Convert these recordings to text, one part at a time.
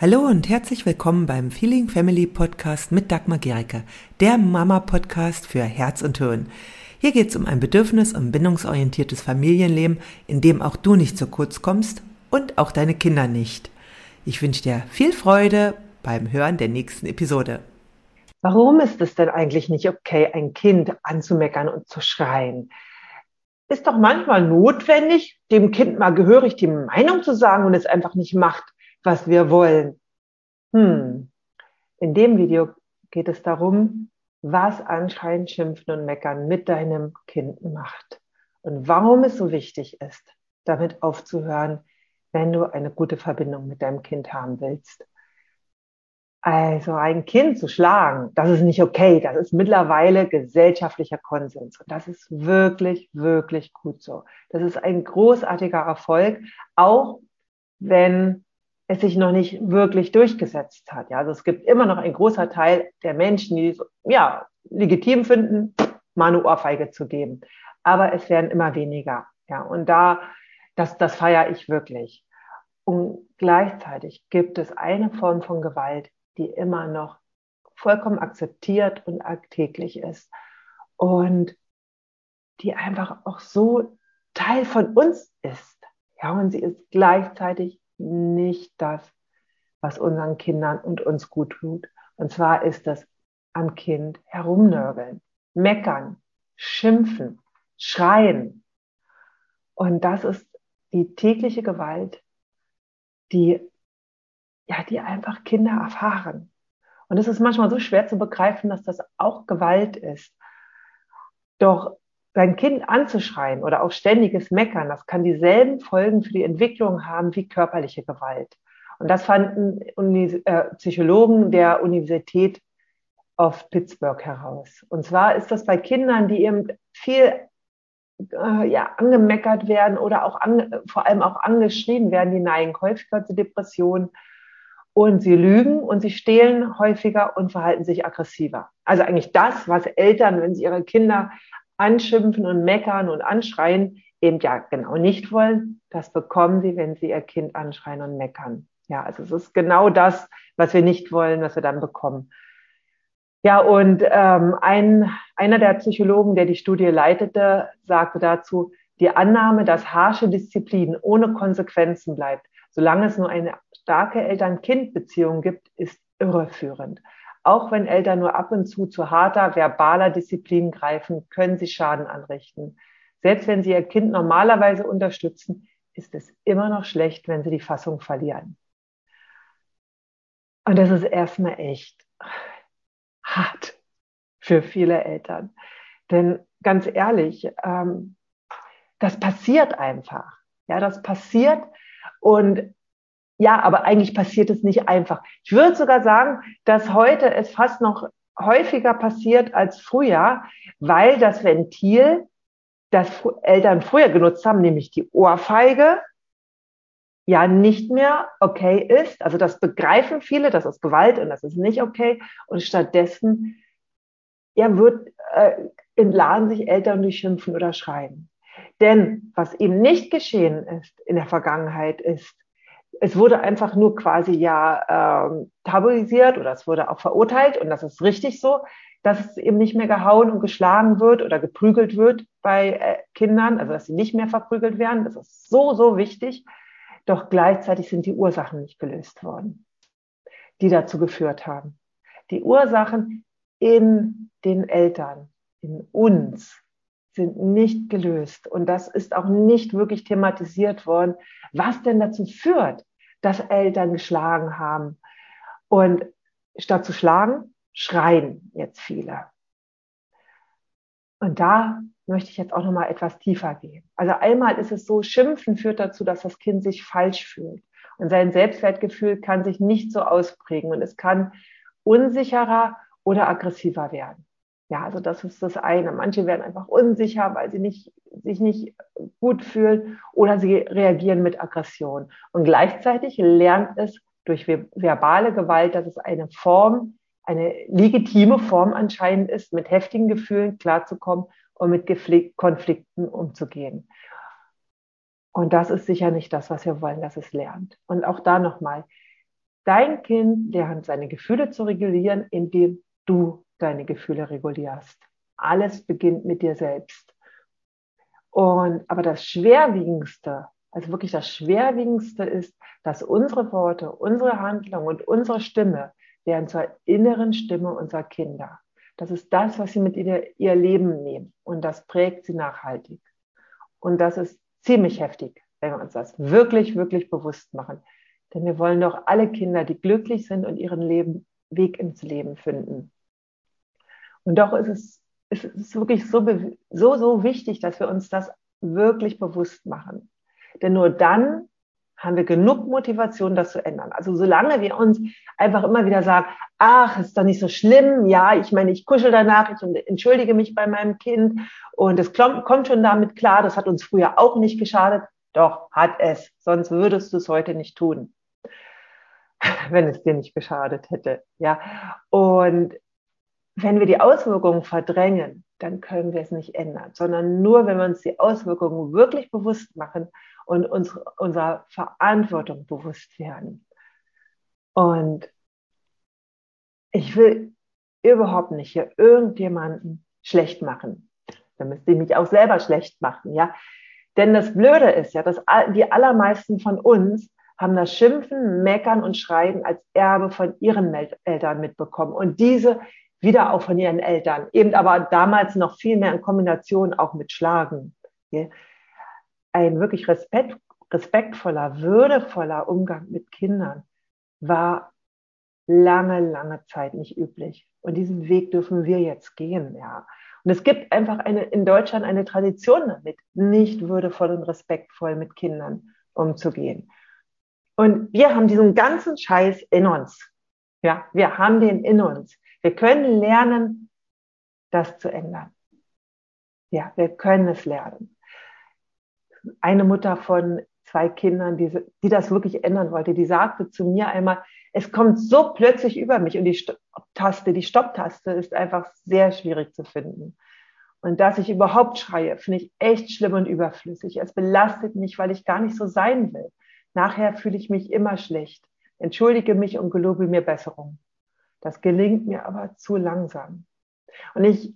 Hallo und herzlich willkommen beim Feeling Family Podcast mit Dagmar Gericke, der Mama-Podcast für Herz und Hirn. Hier geht es um ein bedürfnis- und bindungsorientiertes Familienleben, in dem auch du nicht zu kurz kommst und auch deine Kinder nicht. Ich wünsche dir viel Freude beim Hören der nächsten Episode. Warum ist es denn eigentlich nicht okay, ein Kind anzumeckern und zu schreien? Ist doch manchmal notwendig, dem Kind mal gehörig die Meinung zu sagen und es einfach nicht macht was wir wollen. Hm. In dem Video geht es darum, was Anschreien, Schimpfen und Meckern mit deinem Kind macht und warum es so wichtig ist, damit aufzuhören, wenn du eine gute Verbindung mit deinem Kind haben willst. Also ein Kind zu schlagen, das ist nicht okay. Das ist mittlerweile gesellschaftlicher Konsens. Und das ist wirklich, wirklich gut so. Das ist ein großartiger Erfolg, auch wenn es sich noch nicht wirklich durchgesetzt hat. Ja, also es gibt immer noch ein großer Teil der Menschen, die es ja legitim finden, mal eine Ohrfeige zu geben. Aber es werden immer weniger. Ja, und da, das, das feiere ich wirklich. Und gleichzeitig gibt es eine Form von Gewalt, die immer noch vollkommen akzeptiert und alltäglich ist und die einfach auch so Teil von uns ist. Ja, und sie ist gleichzeitig nicht das, was unseren Kindern und uns gut tut. Und zwar ist das am Kind herumnörgeln, meckern, schimpfen, schreien. Und das ist die tägliche Gewalt, die, ja, die einfach Kinder erfahren. Und es ist manchmal so schwer zu begreifen, dass das auch Gewalt ist. Doch sein Kind anzuschreien oder auch ständiges Meckern, das kann dieselben Folgen für die Entwicklung haben wie körperliche Gewalt. Und das fanden Uni äh, Psychologen der Universität of Pittsburgh heraus. Und zwar ist das bei Kindern, die eben viel äh, ja, angemeckert werden oder auch an, vor allem auch angeschrien werden, die neigen häufiger zu Depressionen und sie lügen und sie stehlen häufiger und verhalten sich aggressiver. Also eigentlich das, was Eltern, wenn sie ihre Kinder anschimpfen und meckern und anschreien, eben ja genau nicht wollen, das bekommen sie, wenn sie ihr Kind anschreien und meckern. Ja, also es ist genau das, was wir nicht wollen, was wir dann bekommen. Ja, und ähm, ein, einer der Psychologen, der die Studie leitete, sagte dazu, die Annahme, dass harsche Disziplin ohne Konsequenzen bleibt, solange es nur eine starke Eltern-Kind-Beziehung gibt, ist irreführend. Auch wenn Eltern nur ab und zu zu harter verbaler Disziplin greifen, können sie Schaden anrichten. Selbst wenn sie ihr Kind normalerweise unterstützen, ist es immer noch schlecht, wenn sie die Fassung verlieren. Und das ist erstmal echt hart für viele Eltern. Denn ganz ehrlich, ähm, das passiert einfach. Ja, das passiert und ja, aber eigentlich passiert es nicht einfach. Ich würde sogar sagen, dass heute es fast noch häufiger passiert als früher, weil das Ventil, das Eltern früher genutzt haben, nämlich die Ohrfeige, ja nicht mehr okay ist. Also das begreifen viele, das ist Gewalt und das ist nicht okay. Und stattdessen ja, wird, äh, entladen sich Eltern durch Schimpfen oder Schreien. Denn was eben nicht geschehen ist in der Vergangenheit ist, es wurde einfach nur quasi ja ähm, tabuisiert oder es wurde auch verurteilt und das ist richtig so, dass es eben nicht mehr gehauen und geschlagen wird oder geprügelt wird bei äh, Kindern, also dass sie nicht mehr verprügelt werden. Das ist so, so wichtig. Doch gleichzeitig sind die Ursachen nicht gelöst worden, die dazu geführt haben. Die Ursachen in den Eltern, in uns, sind nicht gelöst. Und das ist auch nicht wirklich thematisiert worden, was denn dazu führt, dass Eltern geschlagen haben. Und statt zu schlagen, schreien jetzt viele. Und da möchte ich jetzt auch noch mal etwas tiefer gehen. Also einmal ist es so, Schimpfen führt dazu, dass das Kind sich falsch fühlt. Und sein Selbstwertgefühl kann sich nicht so ausprägen und es kann unsicherer oder aggressiver werden. Ja, also das ist das eine. Manche werden einfach unsicher, weil sie nicht, sich nicht gut fühlen oder sie reagieren mit Aggression. Und gleichzeitig lernt es durch verbale Gewalt, dass es eine Form, eine legitime Form anscheinend ist, mit heftigen Gefühlen klarzukommen und mit Konflikten umzugehen. Und das ist sicher nicht das, was wir wollen, dass es lernt. Und auch da nochmal, Dein Kind lernt seine Gefühle zu regulieren, indem du deine Gefühle regulierst. Alles beginnt mit dir selbst. Und, aber das Schwerwiegendste, also wirklich das Schwerwiegendste ist, dass unsere Worte, unsere Handlung und unsere Stimme werden zur inneren Stimme unserer Kinder. Das ist das, was sie mit ihr, ihr Leben nehmen. Und das prägt sie nachhaltig. Und das ist ziemlich heftig, wenn wir uns das wirklich, wirklich bewusst machen. Denn wir wollen doch alle Kinder, die glücklich sind und ihren Leben, Weg ins Leben finden. Und doch ist es, ist es wirklich so, so, so wichtig, dass wir uns das wirklich bewusst machen. Denn nur dann haben wir genug Motivation, das zu ändern. Also solange wir uns einfach immer wieder sagen, ach, ist doch nicht so schlimm, ja, ich meine, ich kuschel danach, ich entschuldige mich bei meinem Kind und es kommt schon damit klar, das hat uns früher auch nicht geschadet. Doch, hat es, sonst würdest du es heute nicht tun, wenn es dir nicht geschadet hätte, ja. Und wenn wir die Auswirkungen verdrängen, dann können wir es nicht ändern, sondern nur, wenn wir uns die Auswirkungen wirklich bewusst machen und uns unserer Verantwortung bewusst werden. Und ich will überhaupt nicht hier irgendjemanden schlecht machen. Dann müsste ich mich auch selber schlecht machen, ja. Denn das Blöde ist ja, dass die allermeisten von uns haben das Schimpfen, Meckern und Schreien als Erbe von ihren Eltern mitbekommen. Und diese wieder auch von ihren Eltern. Eben aber damals noch viel mehr in Kombination auch mit Schlagen ein wirklich respekt, respektvoller, würdevoller Umgang mit Kindern war lange, lange Zeit nicht üblich. Und diesen Weg dürfen wir jetzt gehen, ja. Und es gibt einfach eine, in Deutschland eine Tradition damit, nicht würdevoll und respektvoll mit Kindern umzugehen. Und wir haben diesen ganzen Scheiß in uns. Ja, wir haben den in uns. Wir können lernen, das zu ändern. Ja, wir können es lernen eine Mutter von zwei Kindern, die, die das wirklich ändern wollte, die sagte zu mir einmal, es kommt so plötzlich über mich und die Stopptaste, die Stopptaste ist einfach sehr schwierig zu finden. Und dass ich überhaupt schreie, finde ich echt schlimm und überflüssig. Es belastet mich, weil ich gar nicht so sein will. Nachher fühle ich mich immer schlecht, entschuldige mich und gelobe mir Besserung. Das gelingt mir aber zu langsam. Und ich,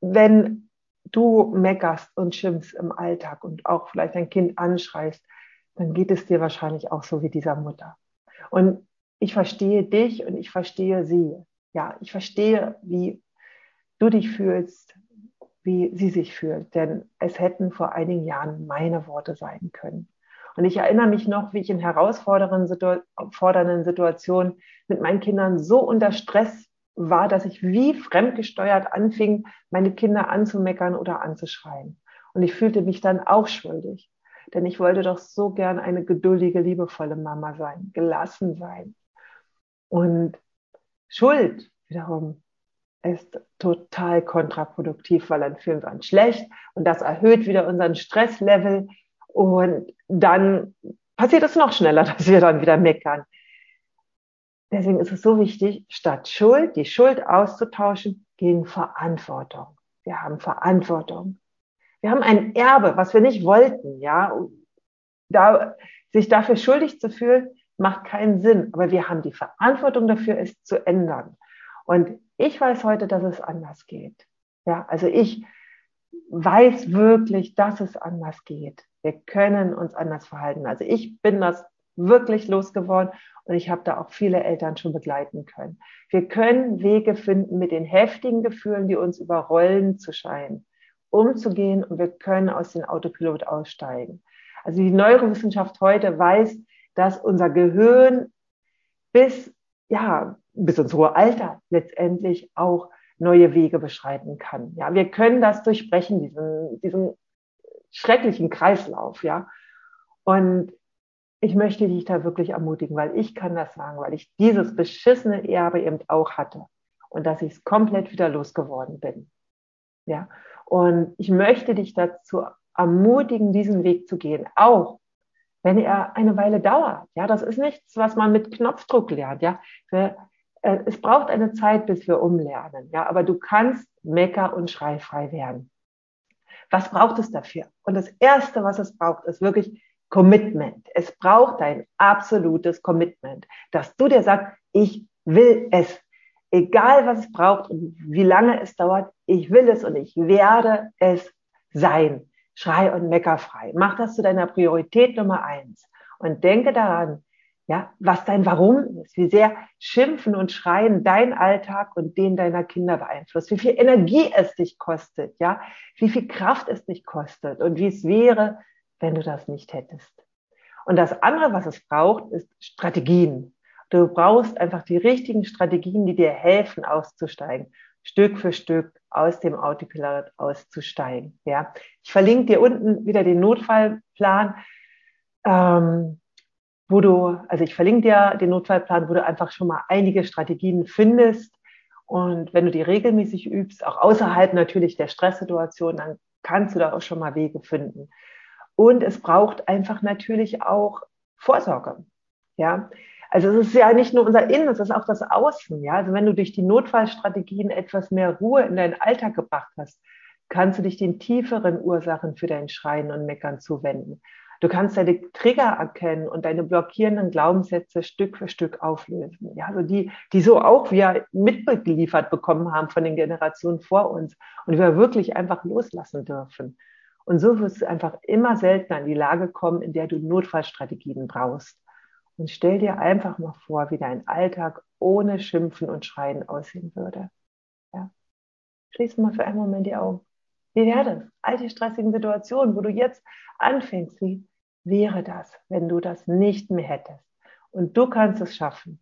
wenn du meckerst und schimpfst im Alltag und auch vielleicht dein Kind anschreist, dann geht es dir wahrscheinlich auch so wie dieser Mutter. Und ich verstehe dich und ich verstehe sie. Ja, ich verstehe, wie du dich fühlst, wie sie sich fühlt. Denn es hätten vor einigen Jahren meine Worte sein können. Und ich erinnere mich noch, wie ich in herausfordernden Situationen mit meinen Kindern so unter Stress war, dass ich wie fremdgesteuert anfing, meine Kinder anzumeckern oder anzuschreien. Und ich fühlte mich dann auch schuldig, denn ich wollte doch so gern eine geduldige, liebevolle Mama sein, gelassen sein. Und Schuld wiederum ist total kontraproduktiv, weil dann fühlen wir uns schlecht und das erhöht wieder unseren Stresslevel und dann passiert es noch schneller, dass wir dann wieder meckern. Deswegen ist es so wichtig, statt Schuld, die Schuld auszutauschen gegen Verantwortung. Wir haben Verantwortung. Wir haben ein Erbe, was wir nicht wollten, ja. Da, sich dafür schuldig zu fühlen, macht keinen Sinn. Aber wir haben die Verantwortung dafür, es zu ändern. Und ich weiß heute, dass es anders geht. Ja, also ich weiß wirklich, dass es anders geht. Wir können uns anders verhalten. Also ich bin das wirklich losgeworden und ich habe da auch viele Eltern schon begleiten können. Wir können Wege finden, mit den heftigen Gefühlen, die uns überrollen, zu scheinen, umzugehen und wir können aus dem Autopilot aussteigen. Also die Neurowissenschaft heute weiß, dass unser Gehirn bis, ja, bis ins hohe Alter letztendlich auch neue Wege beschreiten kann. Ja, wir können das durchbrechen, diesen, diesen schrecklichen Kreislauf, ja. Und ich möchte dich da wirklich ermutigen, weil ich kann das sagen, weil ich dieses beschissene Erbe eben auch hatte und dass ich es komplett wieder losgeworden bin. Ja, und ich möchte dich dazu ermutigen, diesen Weg zu gehen, auch wenn er eine Weile dauert. Ja, das ist nichts, was man mit Knopfdruck lernt. Ja, äh, es braucht eine Zeit, bis wir umlernen. Ja, aber du kannst mecker- und schreifrei werden. Was braucht es dafür? Und das erste, was es braucht, ist wirklich Commitment. Es braucht ein absolutes Commitment, dass du dir sagst, ich will es. Egal was es braucht und wie lange es dauert, ich will es und ich werde es sein. Schrei und meckerfrei. Mach das zu deiner Priorität Nummer eins. Und denke daran, ja, was dein Warum ist, wie sehr Schimpfen und Schreien dein Alltag und den deiner Kinder beeinflusst, wie viel Energie es dich kostet, ja, wie viel Kraft es dich kostet und wie es wäre, wenn du das nicht hättest. Und das andere, was es braucht, ist Strategien. Du brauchst einfach die richtigen Strategien, die dir helfen, auszusteigen. Stück für Stück aus dem Autopilot auszusteigen. Ja, ich verlinke dir unten wieder den Notfallplan, ähm, wo du, also ich verlinke dir den Notfallplan, wo du einfach schon mal einige Strategien findest. Und wenn du die regelmäßig übst, auch außerhalb natürlich der Stresssituation, dann kannst du da auch schon mal Wege finden. Und es braucht einfach natürlich auch Vorsorge. Ja, also es ist ja nicht nur unser Innen, es ist auch das Außen. Ja, also wenn du durch die Notfallstrategien etwas mehr Ruhe in deinen Alltag gebracht hast, kannst du dich den tieferen Ursachen für dein Schreien und Meckern zuwenden. Du kannst deine Trigger erkennen und deine blockierenden Glaubenssätze Stück für Stück auflösen. Ja, also die, die so auch wir mitgeliefert bekommen haben von den Generationen vor uns und wir wirklich einfach loslassen dürfen. Und so wirst du einfach immer seltener in die Lage kommen, in der du Notfallstrategien brauchst. Und stell dir einfach mal vor, wie dein Alltag ohne Schimpfen und Schreien aussehen würde. Ja. Schließ mal für einen Moment die Augen. Wie wäre das? All die stressigen Situationen, wo du jetzt anfängst, wie wäre das, wenn du das nicht mehr hättest? Und du kannst es schaffen.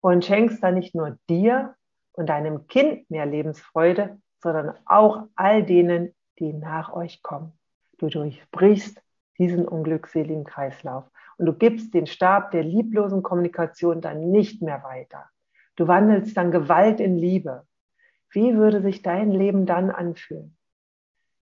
Und schenkst dann nicht nur dir und deinem Kind mehr Lebensfreude, sondern auch all denen, die nach euch kommen. Du durchbrichst diesen unglückseligen Kreislauf und du gibst den Stab der lieblosen Kommunikation dann nicht mehr weiter. Du wandelst dann Gewalt in Liebe. Wie würde sich dein Leben dann anfühlen?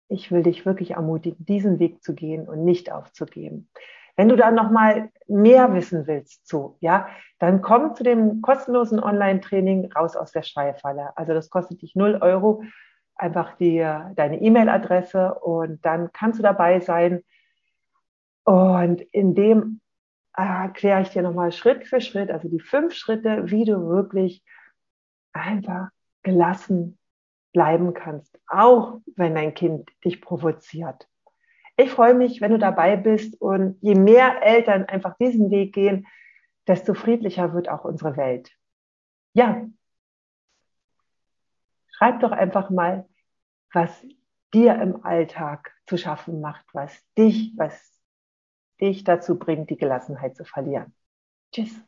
Ich will dich wirklich ermutigen, diesen Weg zu gehen und nicht aufzugeben. Wenn du dann noch mal mehr wissen willst zu, ja, dann komm zu dem kostenlosen Online-Training raus aus der Schreifalle. Also das kostet dich 0 Euro einfach die, deine E-Mail-Adresse und dann kannst du dabei sein. Und in dem äh, erkläre ich dir nochmal Schritt für Schritt, also die fünf Schritte, wie du wirklich einfach gelassen bleiben kannst, auch wenn dein Kind dich provoziert. Ich freue mich, wenn du dabei bist und je mehr Eltern einfach diesen Weg gehen, desto friedlicher wird auch unsere Welt. Ja, Schreib doch einfach mal, was dir im Alltag zu schaffen macht, was dich, was dich dazu bringt, die Gelassenheit zu verlieren. Tschüss.